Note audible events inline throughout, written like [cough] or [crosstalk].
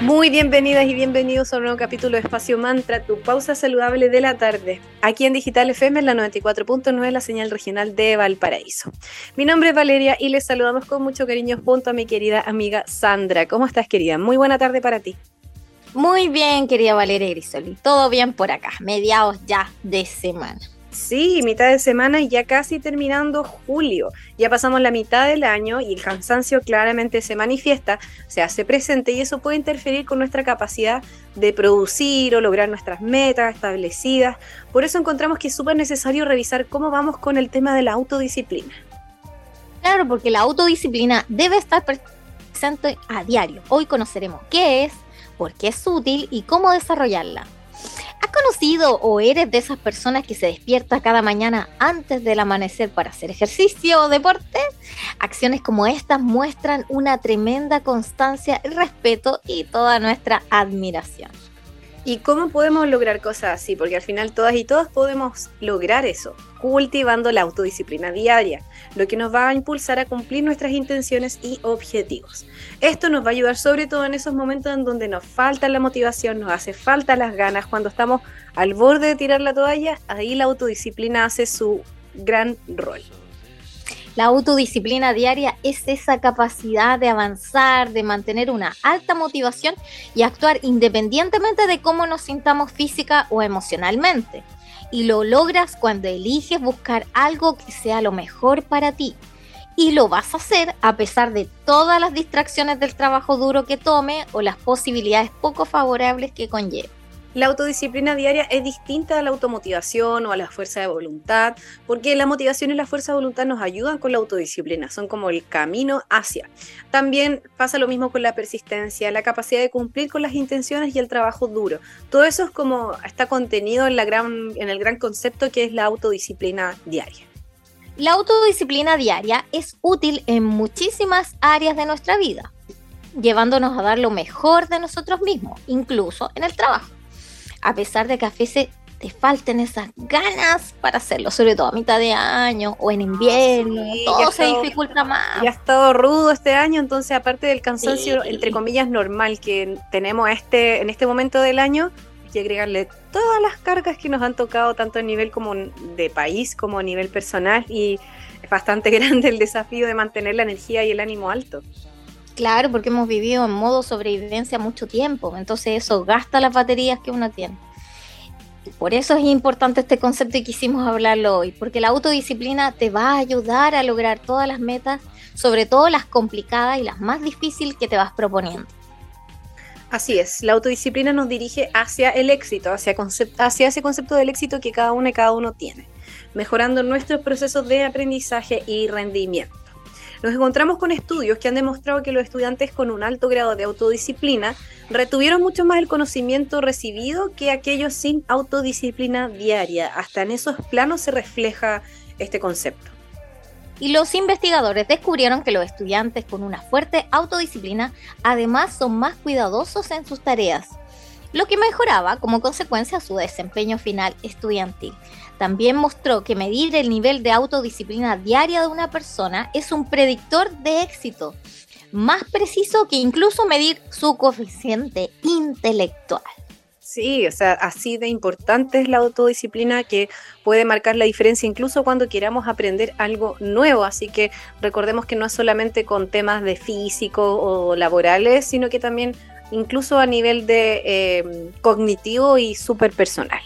Muy bienvenidas y bienvenidos a un nuevo capítulo de Espacio Mantra, tu pausa saludable de la tarde. Aquí en Digital FM, en la 94.9, la señal regional de Valparaíso. Mi nombre es Valeria y les saludamos con mucho cariño junto a mi querida amiga Sandra. ¿Cómo estás, querida? Muy buena tarde para ti. Muy bien, querida Valeria Grisoli. Todo bien por acá, mediados ya de semana. Sí, mitad de semana y ya casi terminando julio. Ya pasamos la mitad del año y el cansancio claramente se manifiesta, se hace presente y eso puede interferir con nuestra capacidad de producir o lograr nuestras metas establecidas. Por eso encontramos que es súper necesario revisar cómo vamos con el tema de la autodisciplina. Claro, porque la autodisciplina debe estar presente a diario. Hoy conoceremos qué es, por qué es útil y cómo desarrollarla. ¿Has conocido o eres de esas personas que se despierta cada mañana antes del amanecer para hacer ejercicio o deporte? Acciones como estas muestran una tremenda constancia, respeto y toda nuestra admiración. ¿Y cómo podemos lograr cosas así? Porque al final todas y todos podemos lograr eso, cultivando la autodisciplina diaria, lo que nos va a impulsar a cumplir nuestras intenciones y objetivos. Esto nos va a ayudar sobre todo en esos momentos en donde nos falta la motivación, nos hace falta las ganas, cuando estamos al borde de tirar la toalla, ahí la autodisciplina hace su gran rol. La autodisciplina diaria es esa capacidad de avanzar, de mantener una alta motivación y actuar independientemente de cómo nos sintamos física o emocionalmente. Y lo logras cuando eliges buscar algo que sea lo mejor para ti. Y lo vas a hacer a pesar de todas las distracciones del trabajo duro que tome o las posibilidades poco favorables que conlleve. La autodisciplina diaria es distinta a la automotivación o a la fuerza de voluntad, porque la motivación y la fuerza de voluntad nos ayudan con la autodisciplina, son como el camino hacia. También pasa lo mismo con la persistencia, la capacidad de cumplir con las intenciones y el trabajo duro. Todo eso es como está contenido en, el gran concepto que es la autodisciplina diaria. La autodisciplina diaria es útil en muchísimas áreas de nuestra vida, llevándonos a dar lo mejor de nosotros mismos, incluso en el trabajo a pesar de que a veces te falten esas ganas para hacerlo, sobre todo a mitad de año o en invierno, todo se dificulta más. Ya ha estado rudo este año, entonces aparte del cansancio, entre comillas, normal que tenemos este, en este momento del año, que agregarle todas las cargas que nos han tocado, tanto a nivel como de país como a nivel personal, y es bastante [laughs] grande el desafío de mantener la energía y el ánimo alto. Claro, porque hemos vivido en modo sobrevivencia mucho tiempo, entonces eso gasta las baterías que uno tiene. Por eso es importante este concepto y quisimos hablarlo hoy, porque la autodisciplina te va a ayudar a lograr todas las metas, sobre todo las complicadas y las más difíciles que te vas proponiendo. Así es, la autodisciplina nos dirige hacia el éxito, hacia, ese concepto del éxito que cada uno y cada uno tiene, mejorando nuestros procesos de aprendizaje y rendimiento nos encontramos con estudios que han demostrado que los estudiantes con un alto grado de autodisciplina retuvieron mucho más el conocimiento recibido que aquellos sin autodisciplina diaria. Hasta en esos planos se refleja este concepto. Y los investigadores descubrieron que los estudiantes con una fuerte autodisciplina además son más cuidadosos en sus tareas, lo que mejoraba como consecuencia su desempeño final estudiantil. También mostró que medir el nivel de autodisciplina diaria de una persona es un predictor de éxito, más preciso que incluso medir su coeficiente intelectual. Sí, o sea, así de importante es la autodisciplina que puede marcar la diferencia incluso cuando queramos aprender algo nuevo. Así que recordemos que no es solamente con temas de físico o laborales, sino que también incluso a nivel de eh, cognitivo y súper personal.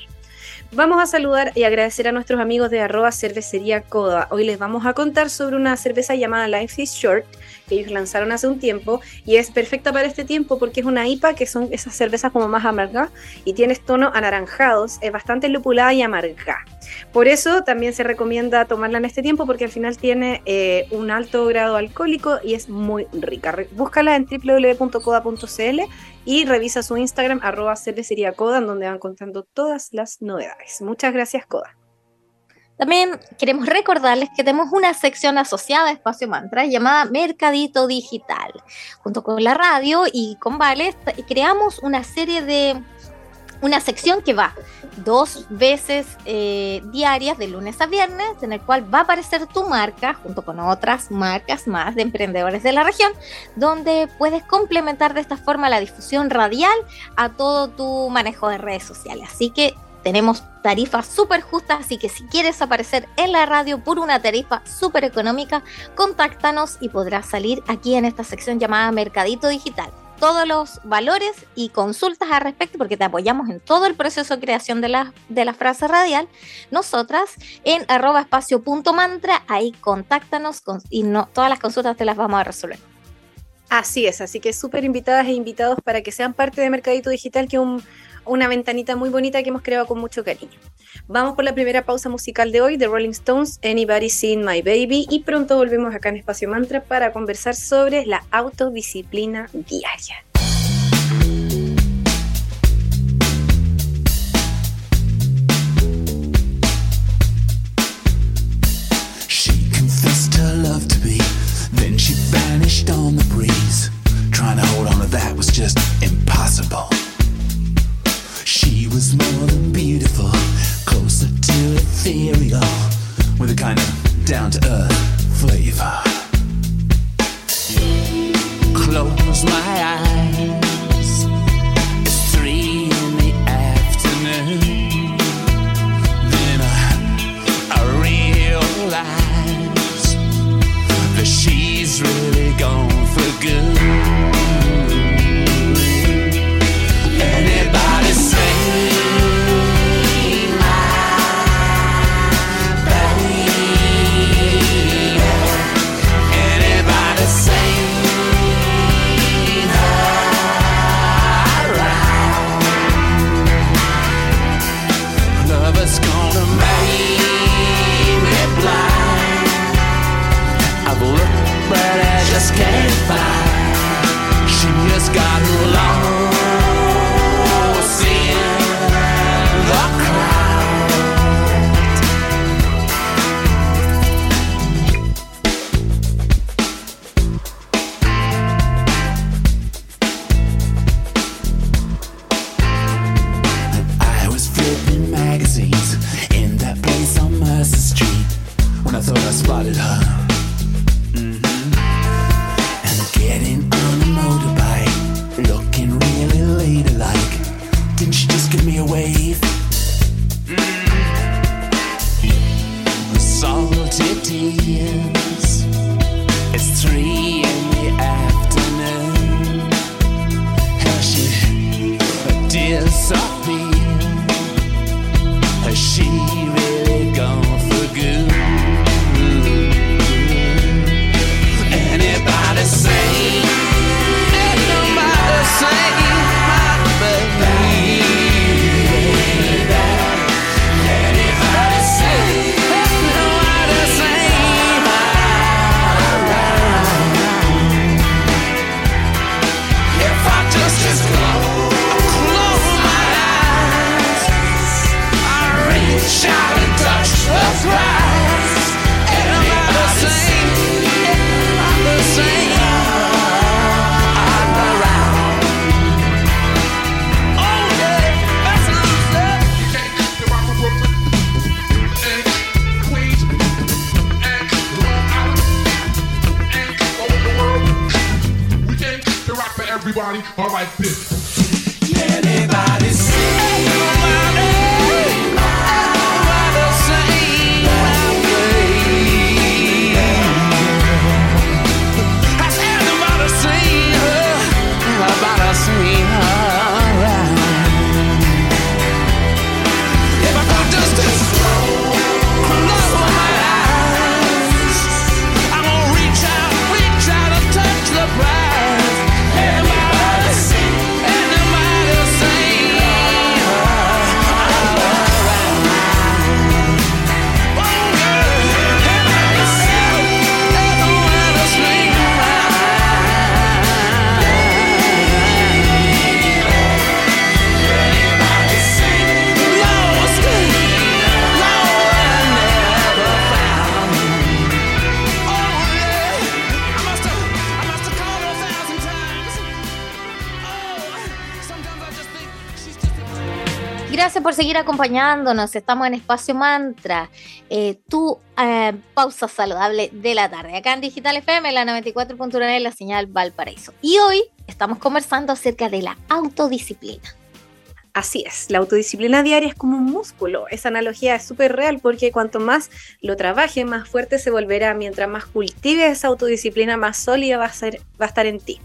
Vamos a saludar y agradecer a nuestros amigos de arroba cervecería Coda. Hoy les vamos a contar sobre una cerveza llamada Life is Short que ellos lanzaron hace un tiempo y es perfecta para este tiempo porque es una IPA que son esas cervezas como más amargas y tiene tonos anaranjados, es bastante lupulada y amarga. Por eso también se recomienda tomarla en este tiempo porque al final tiene eh, un alto grado alcohólico y es muy rica. Búscala en www.coda.cl y revisa su Instagram arroba en donde van contando todas las novedades. Muchas gracias, Coda. También queremos recordarles que tenemos una sección asociada a Espacio Mantra llamada Mercadito Digital. Junto con la radio y con Vale creamos una serie de una sección que va dos veces eh, diarias de lunes a viernes, en el cual va a aparecer tu marca junto con otras marcas más de emprendedores de la región, donde puedes complementar de esta forma la difusión radial a todo tu manejo de redes sociales. Así que tenemos tarifas súper justas, así que si quieres aparecer en la radio por una tarifa súper económica, contáctanos y podrás salir aquí en esta sección llamada Mercadito Digital. Todos los valores y consultas al respecto, porque te apoyamos en todo el proceso de creación de la, de la frase radial. Nosotras en arroba espacio punto mantra, ahí contáctanos y no, todas las consultas te las vamos a resolver. Así es, así que súper invitadas e invitados para que sean parte de Mercadito Digital, que es un una ventanita muy bonita que hemos creado con mucho cariño. Vamos por la primera pausa musical de hoy de Rolling Stones, Anybody Seen My Baby, y pronto volvemos acá en Espacio Mantra para conversar sobre la autodisciplina diaria. Was more than beautiful, closer to ethereal, with a kind of down to earth flavor. Close my eyes, Gracias por seguir acompañándonos. Estamos en Espacio Mantra, eh, tu eh, pausa saludable de la tarde, acá en Digital FM, la 94.9, la señal Valparaíso. Y hoy estamos conversando acerca de la autodisciplina. Así es, la autodisciplina diaria es como un músculo. Esa analogía es súper real porque cuanto más lo trabaje, más fuerte se volverá. Mientras más cultive esa autodisciplina, más sólida va a, ser, va a estar en ti.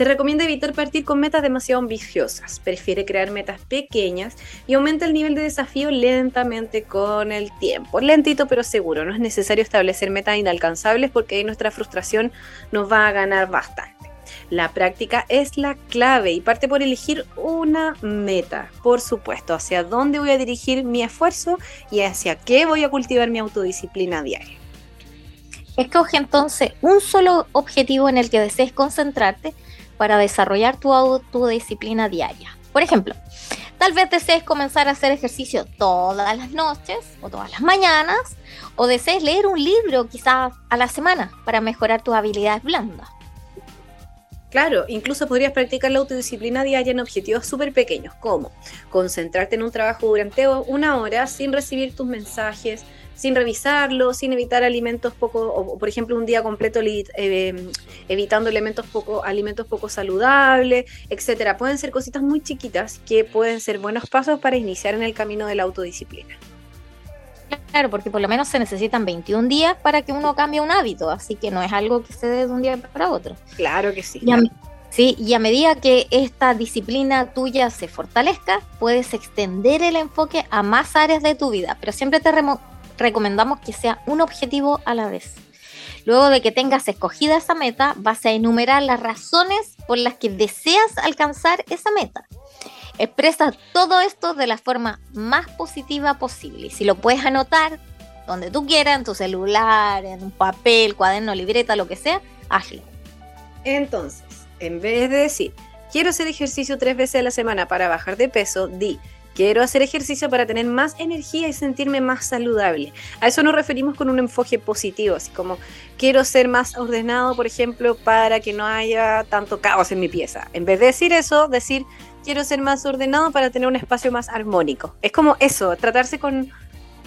Se recomienda evitar partir con metas demasiado ambiciosas. Prefiere crear metas pequeñas y aumenta el nivel de desafío lentamente con el tiempo. Lentito pero seguro. No es necesario establecer metas inalcanzables porque ahí nuestra frustración nos va a ganar bastante. La práctica es la clave y parte por elegir una meta, por supuesto, hacia dónde voy a dirigir mi esfuerzo y hacia qué voy a cultivar mi autodisciplina diaria. Escoge entonces un solo objetivo en el que desees concentrarte para desarrollar tu autodisciplina diaria. Por ejemplo, tal vez desees comenzar a hacer ejercicio todas las noches o todas las mañanas, o desees leer un libro quizás a la semana para mejorar tus habilidades blandas. Claro, incluso podrías practicar la autodisciplina diaria en objetivos súper pequeños, como concentrarte en un trabajo durante una hora sin recibir tus mensajes, sin revisarlo, sin evitar alimentos poco, o por ejemplo un día completo eh, evitando elementos poco, alimentos poco saludables, etcétera. Pueden ser cositas muy chiquitas que pueden ser buenos pasos para iniciar en el camino de la autodisciplina. Claro, porque por lo menos se necesitan 21 días para que uno cambie un hábito, así que no es algo que se dé de un día para otro. Claro que sí. Y sí, y a medida que esta disciplina tuya se fortalezca, puedes extender el enfoque a más áreas de tu vida, pero siempre te recomendamos que sea un objetivo a la vez. Luego de que tengas escogida esa meta, vas a enumerar las razones por las que deseas alcanzar esa meta. Expresa todo esto de la forma más positiva posible. Si lo puedes anotar donde tú quieras, en tu celular, en un papel, cuaderno, libreta, lo que sea, hazlo. Entonces, en vez de decir, quiero hacer ejercicio tres veces a la semana para bajar de peso, di, Quiero hacer ejercicio para tener más energía y sentirme más saludable. A eso nos referimos con un enfoque positivo, así como quiero ser más ordenado, por ejemplo, para que no haya tanto caos en mi pieza. En vez de decir eso, decir quiero ser más ordenado para tener un espacio más armónico. Es como eso, tratarse con,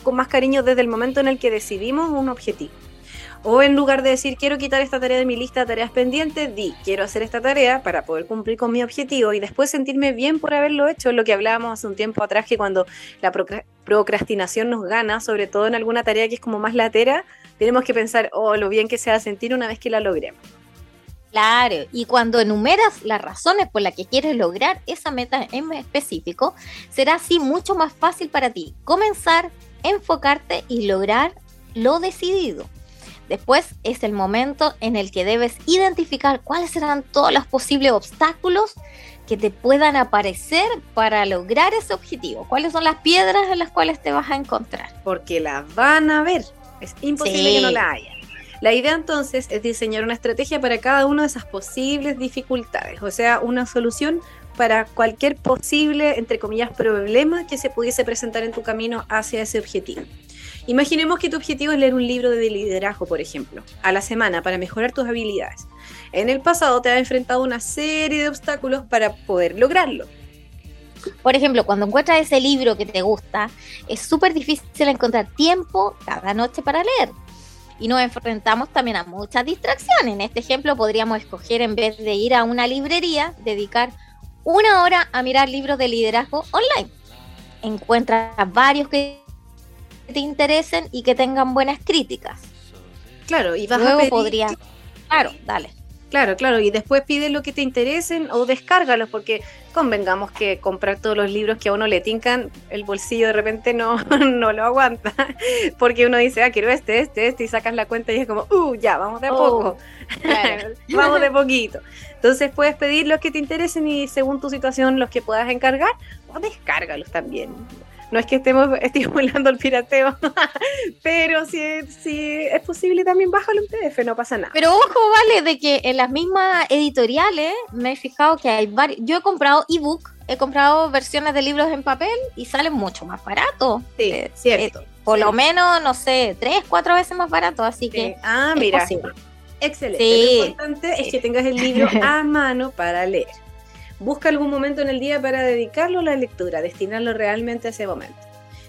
con más cariño desde el momento en el que decidimos un objetivo. O en lugar de decir quiero quitar esta tarea de mi lista de tareas pendientes, di quiero hacer esta tarea para poder cumplir con mi objetivo y después sentirme bien por haberlo hecho. Lo que hablábamos hace un tiempo atrás, que cuando la procrastinación nos gana, sobre todo en alguna tarea que es como más latera, tenemos que pensar, oh, lo bien que se va a sentir una vez que la logremos. Claro, y cuando enumeras las razones por las que quieres lograr esa meta en específico, será así mucho más fácil para ti comenzar, enfocarte y lograr lo decidido. Después es el momento en el que debes identificar cuáles serán todos los posibles obstáculos que te puedan aparecer para lograr ese objetivo. ¿Cuáles son las piedras en las cuales te vas a encontrar? Porque las van a ver. Es imposible que no la haya. La idea entonces es diseñar una estrategia para cada una de esas posibles dificultades, o sea, una solución para cualquier posible, entre comillas, problema que se pudiese presentar en tu camino hacia ese objetivo. Imaginemos que tu objetivo es leer un libro de liderazgo, por ejemplo, a la semana para mejorar tus habilidades. En el pasado te has enfrentado a una serie de obstáculos para poder lograrlo. Por ejemplo, cuando encuentras ese libro que te gusta, es súper difícil encontrar tiempo cada noche para leer. Y nos enfrentamos también a muchas distracciones. En este ejemplo podríamos escoger, en vez de ir a una librería, dedicar una hora a mirar libros de liderazgo online. Encuentra varios que te interesen y que tengan buenas críticas. Claro, y vas Luego a pedir... podría. Claro, dale. Claro, claro, y después pide lo que te interesen o descárgalos, porque convengamos que comprar todos los libros que a uno le tincan, el bolsillo de repente no, [laughs] no lo aguanta, porque uno dice, ah, quiero este, este, este, y sacas la cuenta y es como, uh, ya, vamos de a poco, oh, [laughs] vamos de poquito. Entonces puedes pedir los que te interesen y según tu situación los que puedas encargar, o descárgalos también. No es que estemos [laughs] estimulando el pirateo, [laughs] pero si, si es posible también bájalo en PDF, no pasa nada. Pero ojo, vale, de que en las mismas editoriales me he fijado que hay varios. Yo he comprado ebook, he comprado versiones de libros en papel y salen mucho más baratos. Sí, eh, cierto. Eh, por lo menos, no sé, tres, cuatro veces más barato, así que. Ah, mira. Excelente. Lo importante es que tengas el libro [laughs] a mano para leer. Busca algún momento en el día para dedicarlo a la lectura, destinarlo realmente a ese momento.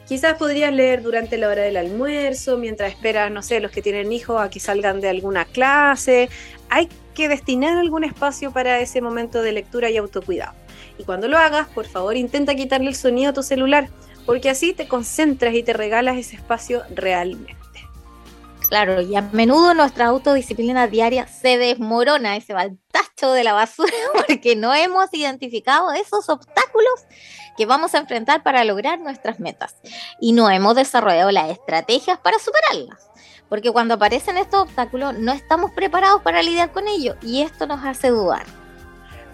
Quizás podrías leer durante la hora del almuerzo, mientras esperas, no sé, los que tienen hijos a que salgan de alguna clase. Hay que destinar algún espacio para ese momento de lectura y autocuidado. Y cuando lo hagas, por favor, intenta quitarle el sonido a tu celular, porque así te concentras y te regalas ese espacio realmente. Claro, y a menudo nuestra autodisciplina diaria se desmorona y se va al tacho de la basura [laughs] porque no hemos identificado esos obstáculos que vamos a enfrentar para lograr nuestras metas y no hemos desarrollado las estrategias para superarlas. Porque cuando aparecen estos obstáculos no estamos preparados para lidiar con ellos y esto nos hace dudar.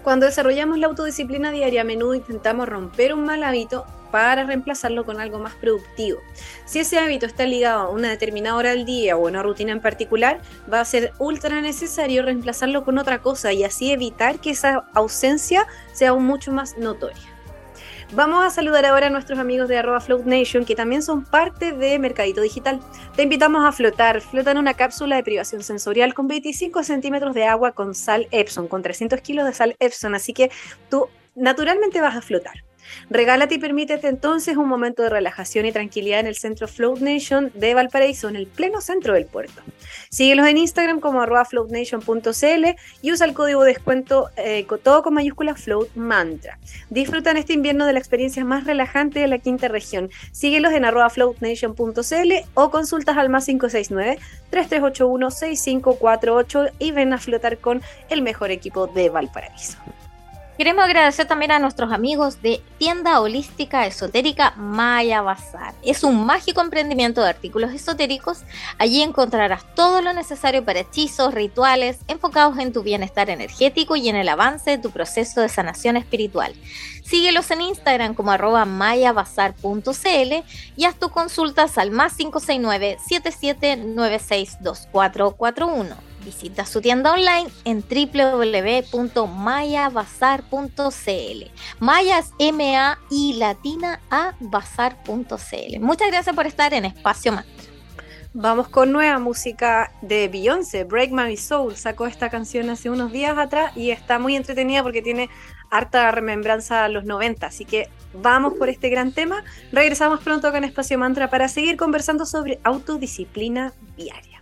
Cuando desarrollamos la autodisciplina diaria, a menudo intentamos romper un mal hábito para reemplazarlo con algo más productivo. Si ese hábito está ligado a una determinada hora del día o a una rutina en particular, va a ser ultra necesario reemplazarlo con otra cosa y así evitar que esa ausencia sea aún mucho más notoria. Vamos a saludar ahora a nuestros amigos de arroba Float Nation que también son parte de Mercadito Digital. Te invitamos a flotar. Flota en una cápsula de privación sensorial con 25 centímetros de agua con sal Epson, con 300 kilos de sal Epson. Así que tú naturalmente vas a flotar. Regálate y permítete entonces un momento de relajación y tranquilidad en el centro Float Nation de Valparaíso, en el pleno centro del puerto. Síguelos en Instagram como floatnation.cl y usa el código de descuento eh, todo con mayúscula Float Mantra. Disfrutan este invierno de la experiencia más relajante de la quinta región. Síguelos en floatnation.cl o consultas al más 569 3381 6548 y ven a flotar con el mejor equipo de Valparaíso. Queremos agradecer también a nuestros amigos de tienda holística esotérica Maya Bazar. Es un mágico emprendimiento de artículos esotéricos. Allí encontrarás todo lo necesario para hechizos, rituales, enfocados en tu bienestar energético y en el avance de tu proceso de sanación espiritual. Síguelos en Instagram como arroba mayabazar.cl y haz tus consultas al más 569 77962441. Visita su tienda online en www.mayabazar.cl. Maya es M-A y latina a bazar.cl. Muchas gracias por estar en Espacio Mantra. Vamos con nueva música de Beyoncé, Break My Soul. Sacó esta canción hace unos días atrás y está muy entretenida porque tiene harta remembranza a los 90. Así que vamos por este gran tema. Regresamos pronto con Espacio Mantra para seguir conversando sobre autodisciplina diaria.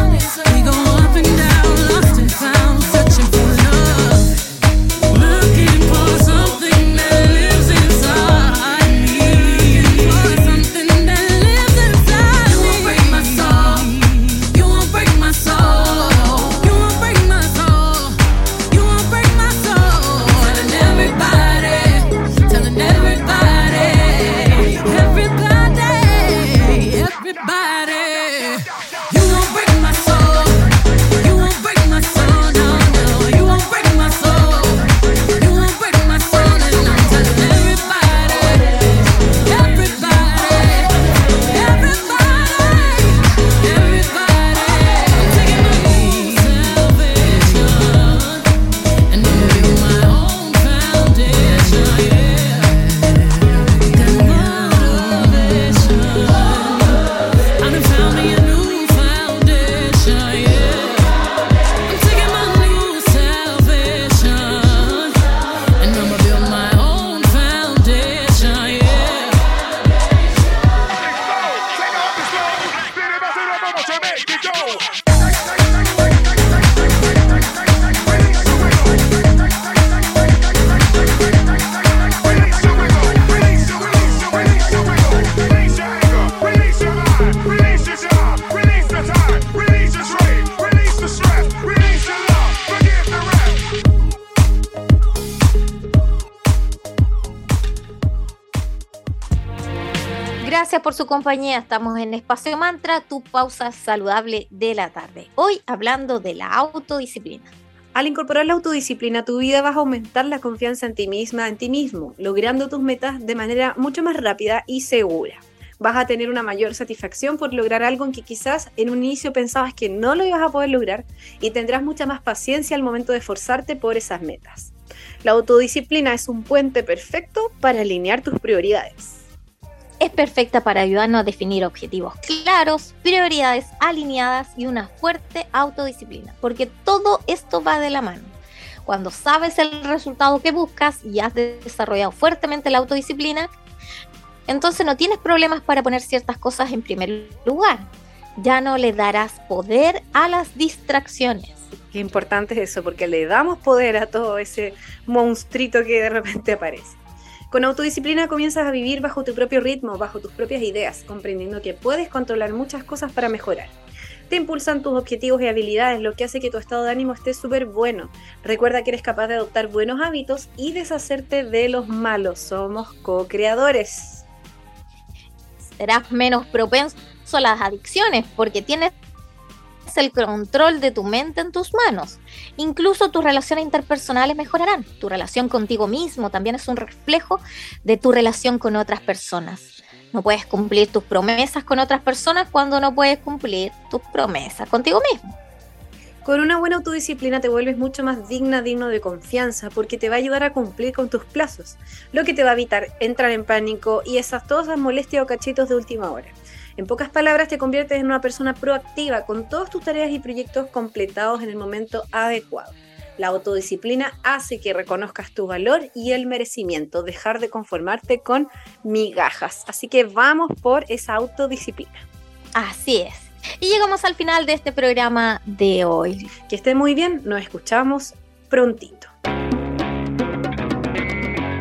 Compañía. Estamos en Espacio Mantra, tu pausa saludable de la tarde. Hoy hablando de la autodisciplina. Al incorporar la autodisciplina a tu vida vas a aumentar la confianza en ti misma, en ti mismo, logrando tus metas de manera mucho más rápida y segura. Vas a tener una mayor satisfacción por lograr algo en que quizás en un inicio pensabas que no lo ibas a poder lograr y tendrás mucha más paciencia al momento de esforzarte por esas metas. La autodisciplina es un puente perfecto para alinear tus prioridades. Es perfecta para ayudarnos a definir objetivos claros, prioridades alineadas y una fuerte autodisciplina, porque todo esto va de la mano. Cuando sabes el resultado que buscas y has desarrollado fuertemente la autodisciplina, entonces no tienes problemas para poner ciertas cosas en primer lugar. Ya no le darás poder a las distracciones. Qué importante es eso, porque le damos poder a todo ese monstruito que de repente aparece. Con autodisciplina comienzas a vivir bajo tu propio ritmo, bajo tus propias ideas, comprendiendo que puedes controlar muchas cosas para mejorar. Te impulsan tus objetivos y habilidades, lo que hace que tu estado de ánimo esté súper bueno. Recuerda que eres capaz de adoptar buenos hábitos y deshacerte de los malos. Somos co-creadores. Serás menos propenso a las adicciones porque tienes el control de tu mente en tus manos. Incluso tus relaciones interpersonales mejorarán. Tu relación contigo mismo también es un reflejo de tu relación con otras personas. No puedes cumplir tus promesas con otras personas cuando no puedes cumplir tus promesas contigo mismo. Con una buena autodisciplina te vuelves mucho más digna, digno de confianza, porque te va a ayudar a cumplir con tus plazos, lo que te va a evitar entrar en pánico y esas todas esas molestias o cachitos de última hora. En pocas palabras, te conviertes en una persona proactiva con todas tus tareas y proyectos completados en el momento adecuado. La autodisciplina hace que reconozcas tu valor y el merecimiento, dejar de conformarte con migajas. Así que vamos por esa autodisciplina. Así es. Y llegamos al final de este programa de hoy. Que esté muy bien, nos escuchamos prontito.